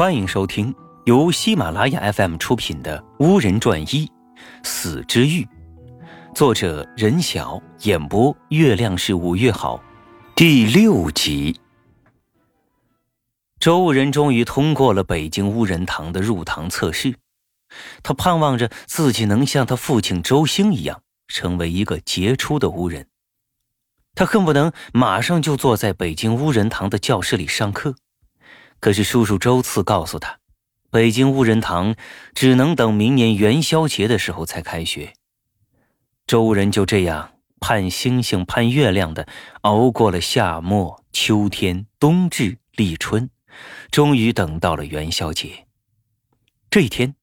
欢迎收听由喜马拉雅 FM 出品的《巫人传一死之欲》，作者任晓，演播月亮是五月好，第六集。周人终于通过了北京巫人堂的入堂测试，他盼望着自己能像他父亲周兴一样，成为一个杰出的巫人。他恨不能马上就坐在北京巫人堂的教室里上课。可是叔叔周次告诉他，北京巫人堂只能等明年元宵节的时候才开学。周人就这样盼星星盼月亮的熬过了夏末秋天冬至立春，终于等到了元宵节。这一天，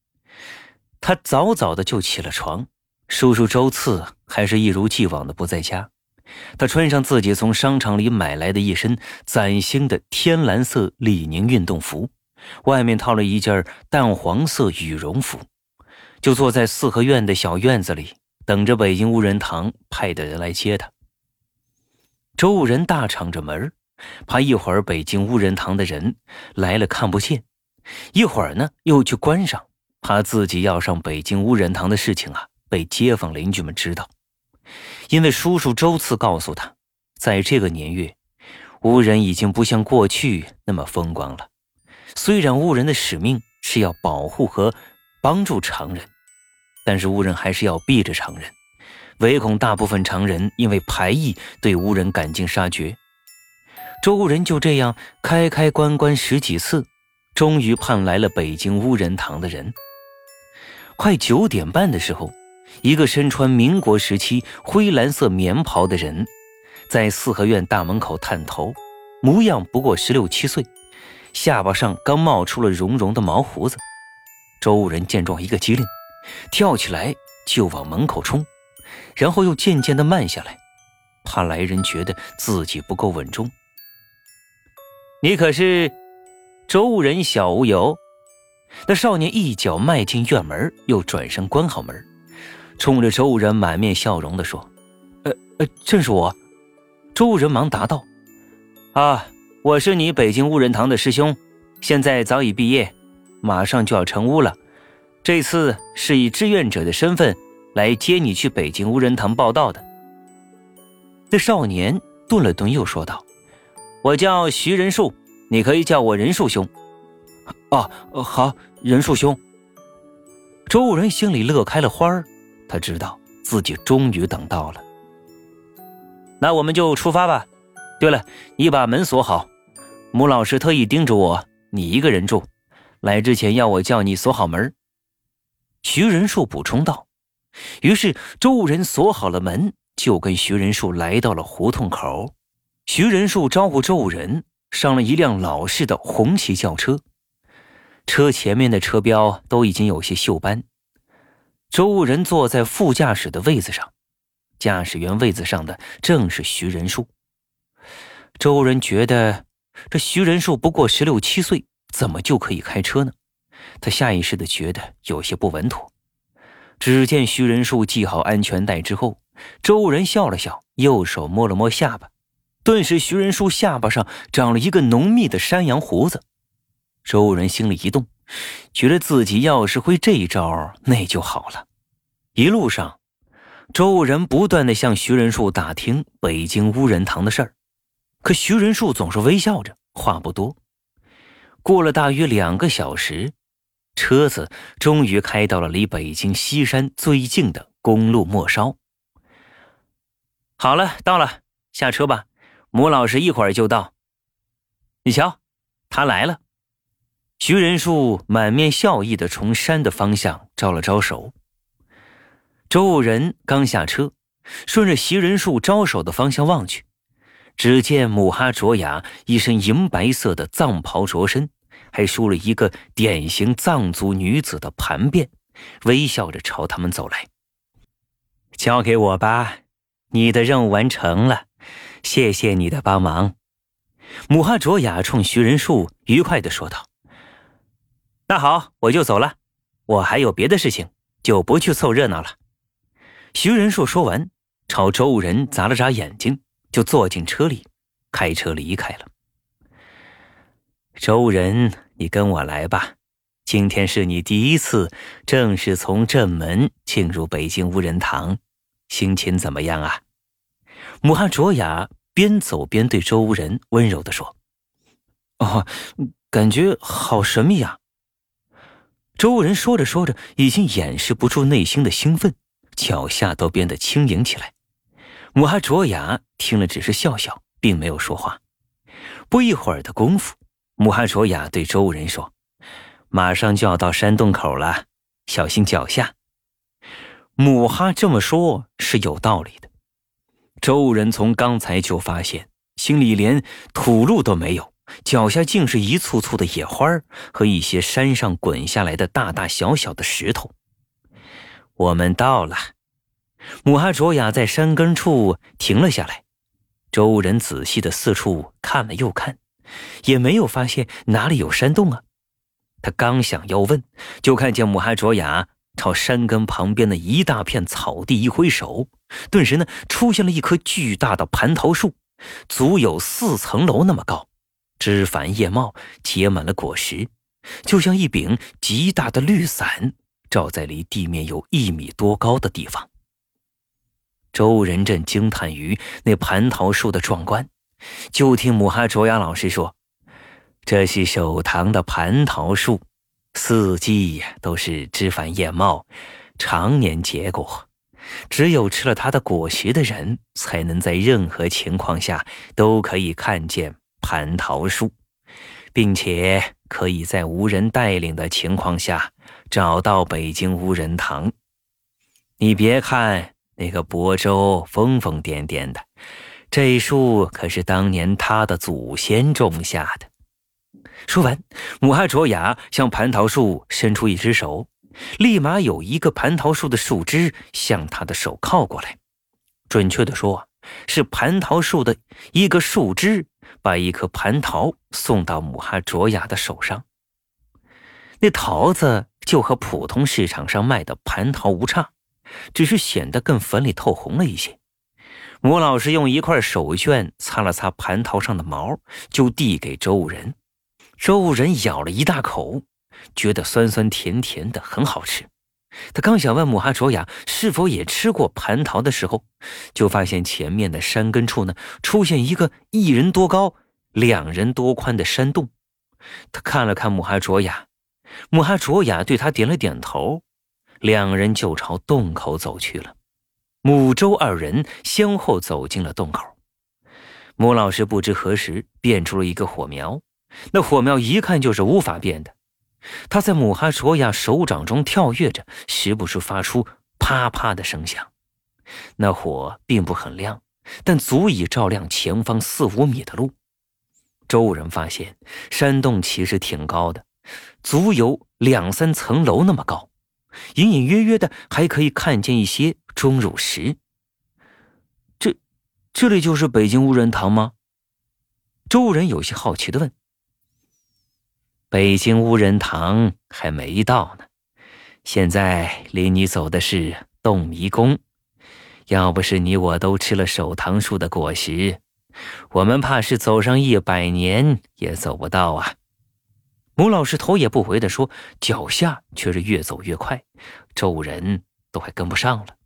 他早早的就起了床，叔叔周次还是一如既往的不在家。他穿上自己从商场里买来的一身崭新的天蓝色李宁运动服，外面套了一件淡黄色羽绒服，就坐在四合院的小院子里，等着北京无人堂派的人来接他。周武人大敞着门，怕一会儿北京无人堂的人来了看不见；一会儿呢，又去关上，怕自己要上北京无人堂的事情啊被街坊邻居们知道。因为叔叔周次告诉他，在这个年月，巫人已经不像过去那么风光了。虽然巫人的使命是要保护和帮助常人，但是巫人还是要避着常人，唯恐大部分常人因为排异对巫人赶尽杀绝。周人就这样开开关关十几次，终于盼来了北京巫人堂的人。快九点半的时候。一个身穿民国时期灰蓝色棉袍的人，在四合院大门口探头，模样不过十六七岁，下巴上刚冒出了绒绒的毛胡子。周武人见状一个机灵，跳起来就往门口冲，然后又渐渐地慢下来，怕来人觉得自己不够稳重。你可是周武人小无游？那少年一脚迈进院门，又转身关好门。冲着周武人满面笑容地说：“呃呃，正是我。”周武人忙答道：“啊，我是你北京乌人堂的师兄，现在早已毕业，马上就要成乌了。这次是以志愿者的身份来接你去北京乌人堂报道的。”那少年顿了顿，又说道：“我叫徐仁树，你可以叫我仁树兄。”“啊，好，仁树兄。”周武人心里乐开了花儿。他知道自己终于等到了，那我们就出发吧。对了，你把门锁好。穆老师特意叮嘱我，你一个人住，来之前要我叫你锁好门。徐仁树补充道。于是周人锁好了门，就跟徐仁树来到了胡同口。徐仁树招呼周人上了一辆老式的红旗轿车，车前面的车标都已经有些锈斑。周武人坐在副驾驶的位子上，驾驶员位子上的正是徐仁树。周仁觉得这徐仁树不过十六七岁，怎么就可以开车呢？他下意识的觉得有些不稳妥。只见徐仁树系好安全带之后，周仁笑了笑，右手摸了摸下巴，顿时徐仁树下巴上长了一个浓密的山羊胡子。周仁心里一动。觉得自己要是会这一招，那就好了。一路上，周人不断的向徐仁树打听北京乌人堂的事儿，可徐仁树总是微笑着，话不多。过了大约两个小时，车子终于开到了离北京西山最近的公路末梢。好了，到了，下车吧。母老师一会儿就到。你瞧，他来了。徐仁树满面笑意的从山的方向招了招手。周武仁刚下车，顺着徐仁树招手的方向望去，只见母哈卓雅一身银白色的藏袍着身，还梳了一个典型藏族女子的盘辫，微笑着朝他们走来。交给我吧，你的任务完成了，谢谢你的帮忙。母哈卓雅冲徐仁树愉快的说道。那好，我就走了。我还有别的事情，就不去凑热闹了。徐仁硕说完，朝周武人眨了眨眼睛，就坐进车里，开车离开了。周人你跟我来吧。今天是你第一次正式从正门进入北京无人堂，心情怎么样啊？穆哈卓雅边走边对周无人温柔地说：“哦，感觉好神秘啊。”周人说着说着，已经掩饰不住内心的兴奋，脚下都变得轻盈起来。母哈卓雅听了，只是笑笑，并没有说话。不一会儿的功夫，母哈卓雅对周人说：“马上就要到山洞口了，小心脚下。”母哈这么说，是有道理的。周人从刚才就发现，心里连土路都没有，脚下竟是一簇簇的野花和一些山上滚下来的大大小小的石头。我们到了。母哈卓雅在山根处停了下来，周人仔细的四处看了又看，也没有发现哪里有山洞啊。他刚想要问，就看见母哈卓雅朝山根旁边的一大片草地一挥手，顿时呢出现了一棵巨大的蟠桃树，足有四层楼那么高，枝繁叶茂，结满了果实，就像一柄极大的绿伞，罩在离地面有一米多高的地方。周仁正惊叹于那蟠桃树的壮观，就听母哈卓雅老师说：“这是守堂的蟠桃树，四季都是枝繁叶茂，常年结果。只有吃了它的果实的人，才能在任何情况下都可以看见蟠桃树，并且可以在无人带领的情况下找到北京无人堂。你别看。”那个亳州疯疯癫癫的，这树可是当年他的祖先种下的。说完，姆哈卓雅向蟠桃树伸出一只手，立马有一个蟠桃树的树枝向他的手靠过来。准确的说，是蟠桃树的一个树枝把一颗蟠桃送到母哈卓雅的手上。那桃子就和普通市场上卖的蟠桃无差。只是显得更粉里透红了一些。母老师用一块手绢擦了擦蟠桃上的毛，就递给周武人。周武人咬了一大口，觉得酸酸甜甜的，很好吃。他刚想问母哈卓雅是否也吃过蟠桃的时候，就发现前面的山根处呢出现一个一人多高、两人多宽的山洞。他看了看母哈卓雅，母哈卓雅对他点了点头。两人就朝洞口走去了。母周二人先后走进了洞口。母老师不知何时变出了一个火苗，那火苗一看就是无法变的。他在母哈卓雅手掌中跳跃着，时不时发出啪啪的声响。那火并不很亮，但足以照亮前方四五米的路。周人发现山洞其实挺高的，足有两三层楼那么高。隐隐约约的还可以看见一些钟乳石。这，这里就是北京无人堂吗？周人有些好奇的问。北京无人堂还没到呢，现在离你走的是洞迷宫。要不是你我都吃了守堂树的果实，我们怕是走上一百年也走不到啊。母老师头也不回地说，脚下却是越走越快，周人都快跟不上了。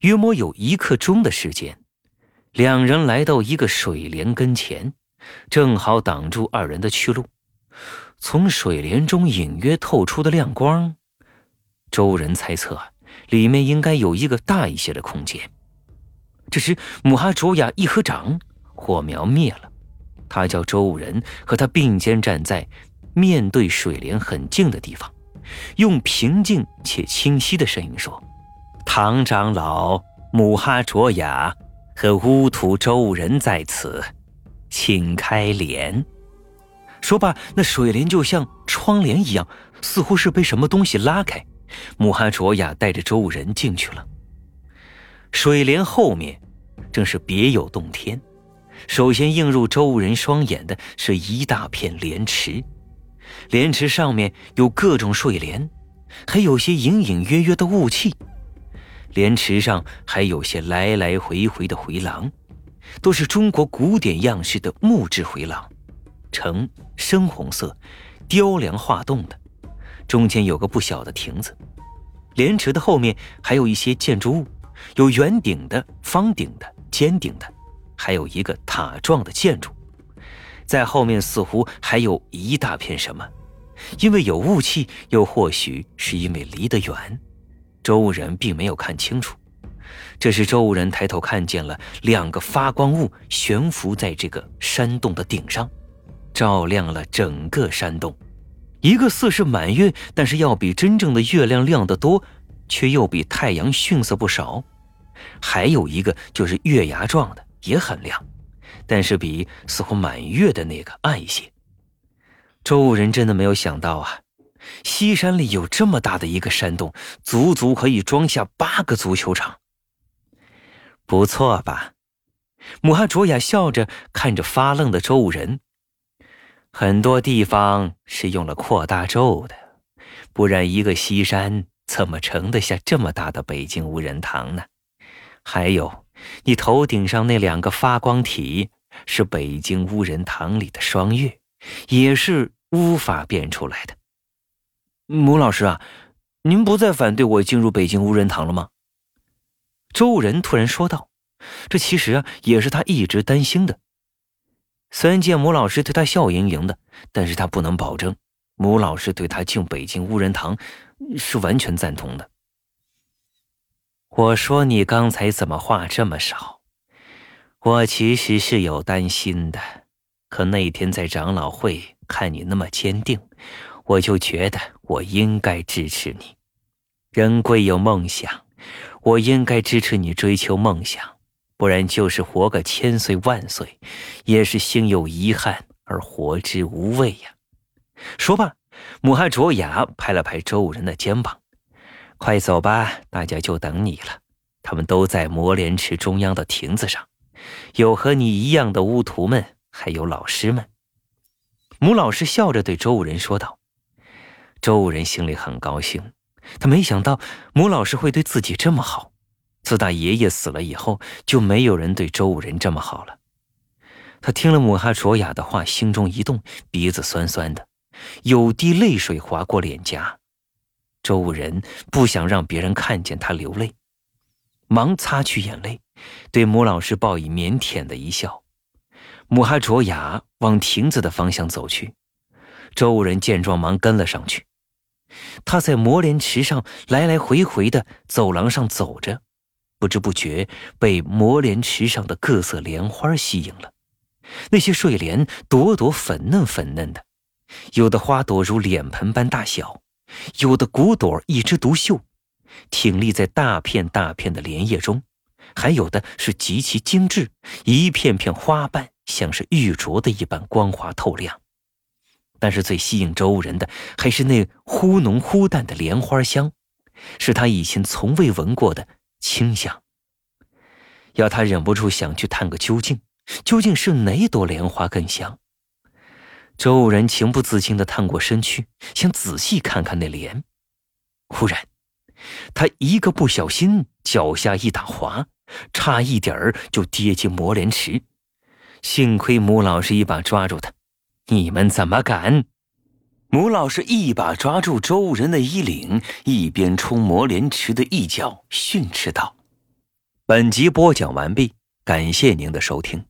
约莫有一刻钟的时间，两人来到一个水帘跟前，正好挡住二人的去路。从水帘中隐约透出的亮光，周人猜测里面应该有一个大一些的空间。这时，母哈卓雅一合掌，火苗灭了。他叫周武人，和他并肩站在面对水帘很近的地方，用平静且清晰的声音说：“唐长老、母哈卓雅和乌土周武人在此，请开帘。”说罢，那水帘就像窗帘一样，似乎是被什么东西拉开。母哈卓雅带着周武人进去了。水帘后面，正是别有洞天。首先映入周人双眼的是一大片莲池，莲池上面有各种睡莲，还有些隐隐约约的雾气。莲池上还有些来来回回的回廊，都是中国古典样式的木质回廊。呈深红色、雕梁画栋的，中间有个不小的亭子。莲池的后面还有一些建筑物，有圆顶的、方顶的、尖顶的，还有一个塔状的建筑。在后面似乎还有一大片什么，因为有雾气，又或许是因为离得远，周武人并没有看清楚。这时，周武人抬头看见了两个发光物悬浮在这个山洞的顶上，照亮了整个山洞。一个似是满月，但是要比真正的月亮亮得多，却又比太阳逊色不少；还有一个就是月牙状的，也很亮，但是比似乎满月的那个暗一些。周武人真的没有想到啊，西山里有这么大的一个山洞，足足可以装下八个足球场。不错吧？母哈卓雅笑着看着发愣的周武人。很多地方是用了扩大咒的，不然一个西山怎么盛得下这么大的北京无人堂呢？还有，你头顶上那两个发光体是北京无人堂里的双月，也是无法变出来的。母老师啊，您不再反对我进入北京无人堂了吗？周人突然说道：“这其实啊，也是他一直担心的。虽然见母老师对他笑盈盈的，但是他不能保证母老师对他进北京无人堂是完全赞同的。”我说：“你刚才怎么话这么少？我其实是有担心的，可那天在长老会看你那么坚定，我就觉得我应该支持你。人贵有梦想。”我应该支持你追求梦想，不然就是活个千岁万岁，也是心有遗憾而活之无味呀。说罢，母汉卓雅拍了拍周武人的肩膀：“快走吧，大家就等你了。他们都在磨莲池中央的亭子上，有和你一样的巫徒们，还有老师们。”母老师笑着对周武人说道：“周武人心里很高兴。”他没想到母老师会对自己这么好。自打爷爷死了以后，就没有人对周武人这么好了。他听了母哈卓雅的话，心中一动，鼻子酸酸的，有滴泪水划过脸颊。周武人不想让别人看见他流泪，忙擦去眼泪，对母老师报以腼腆的一笑。母哈卓雅往亭子的方向走去，周武人见状，忙跟了上去。他在磨莲池上来来回回的走廊上走着，不知不觉被磨莲池上的各色莲花吸引了。那些睡莲朵朵粉嫩粉嫩的，有的花朵如脸盆般大小，有的骨朵一枝独秀，挺立在大片大片的莲叶中，还有的是极其精致，一片片花瓣像是玉镯的一般光滑透亮。但是最吸引周人的还是那忽浓忽淡的莲花香，是他以前从未闻过的清香。要他忍不住想去探个究竟，究竟是哪朵莲花更香？周人情不自禁地探过身去，想仔细看看那莲。忽然，他一个不小心，脚下一打滑，差一点儿就跌进磨莲池。幸亏母老师一把抓住他。你们怎么敢？母老师一把抓住周人的衣领，一边冲魔莲池的一角训斥道：“本集播讲完毕，感谢您的收听。”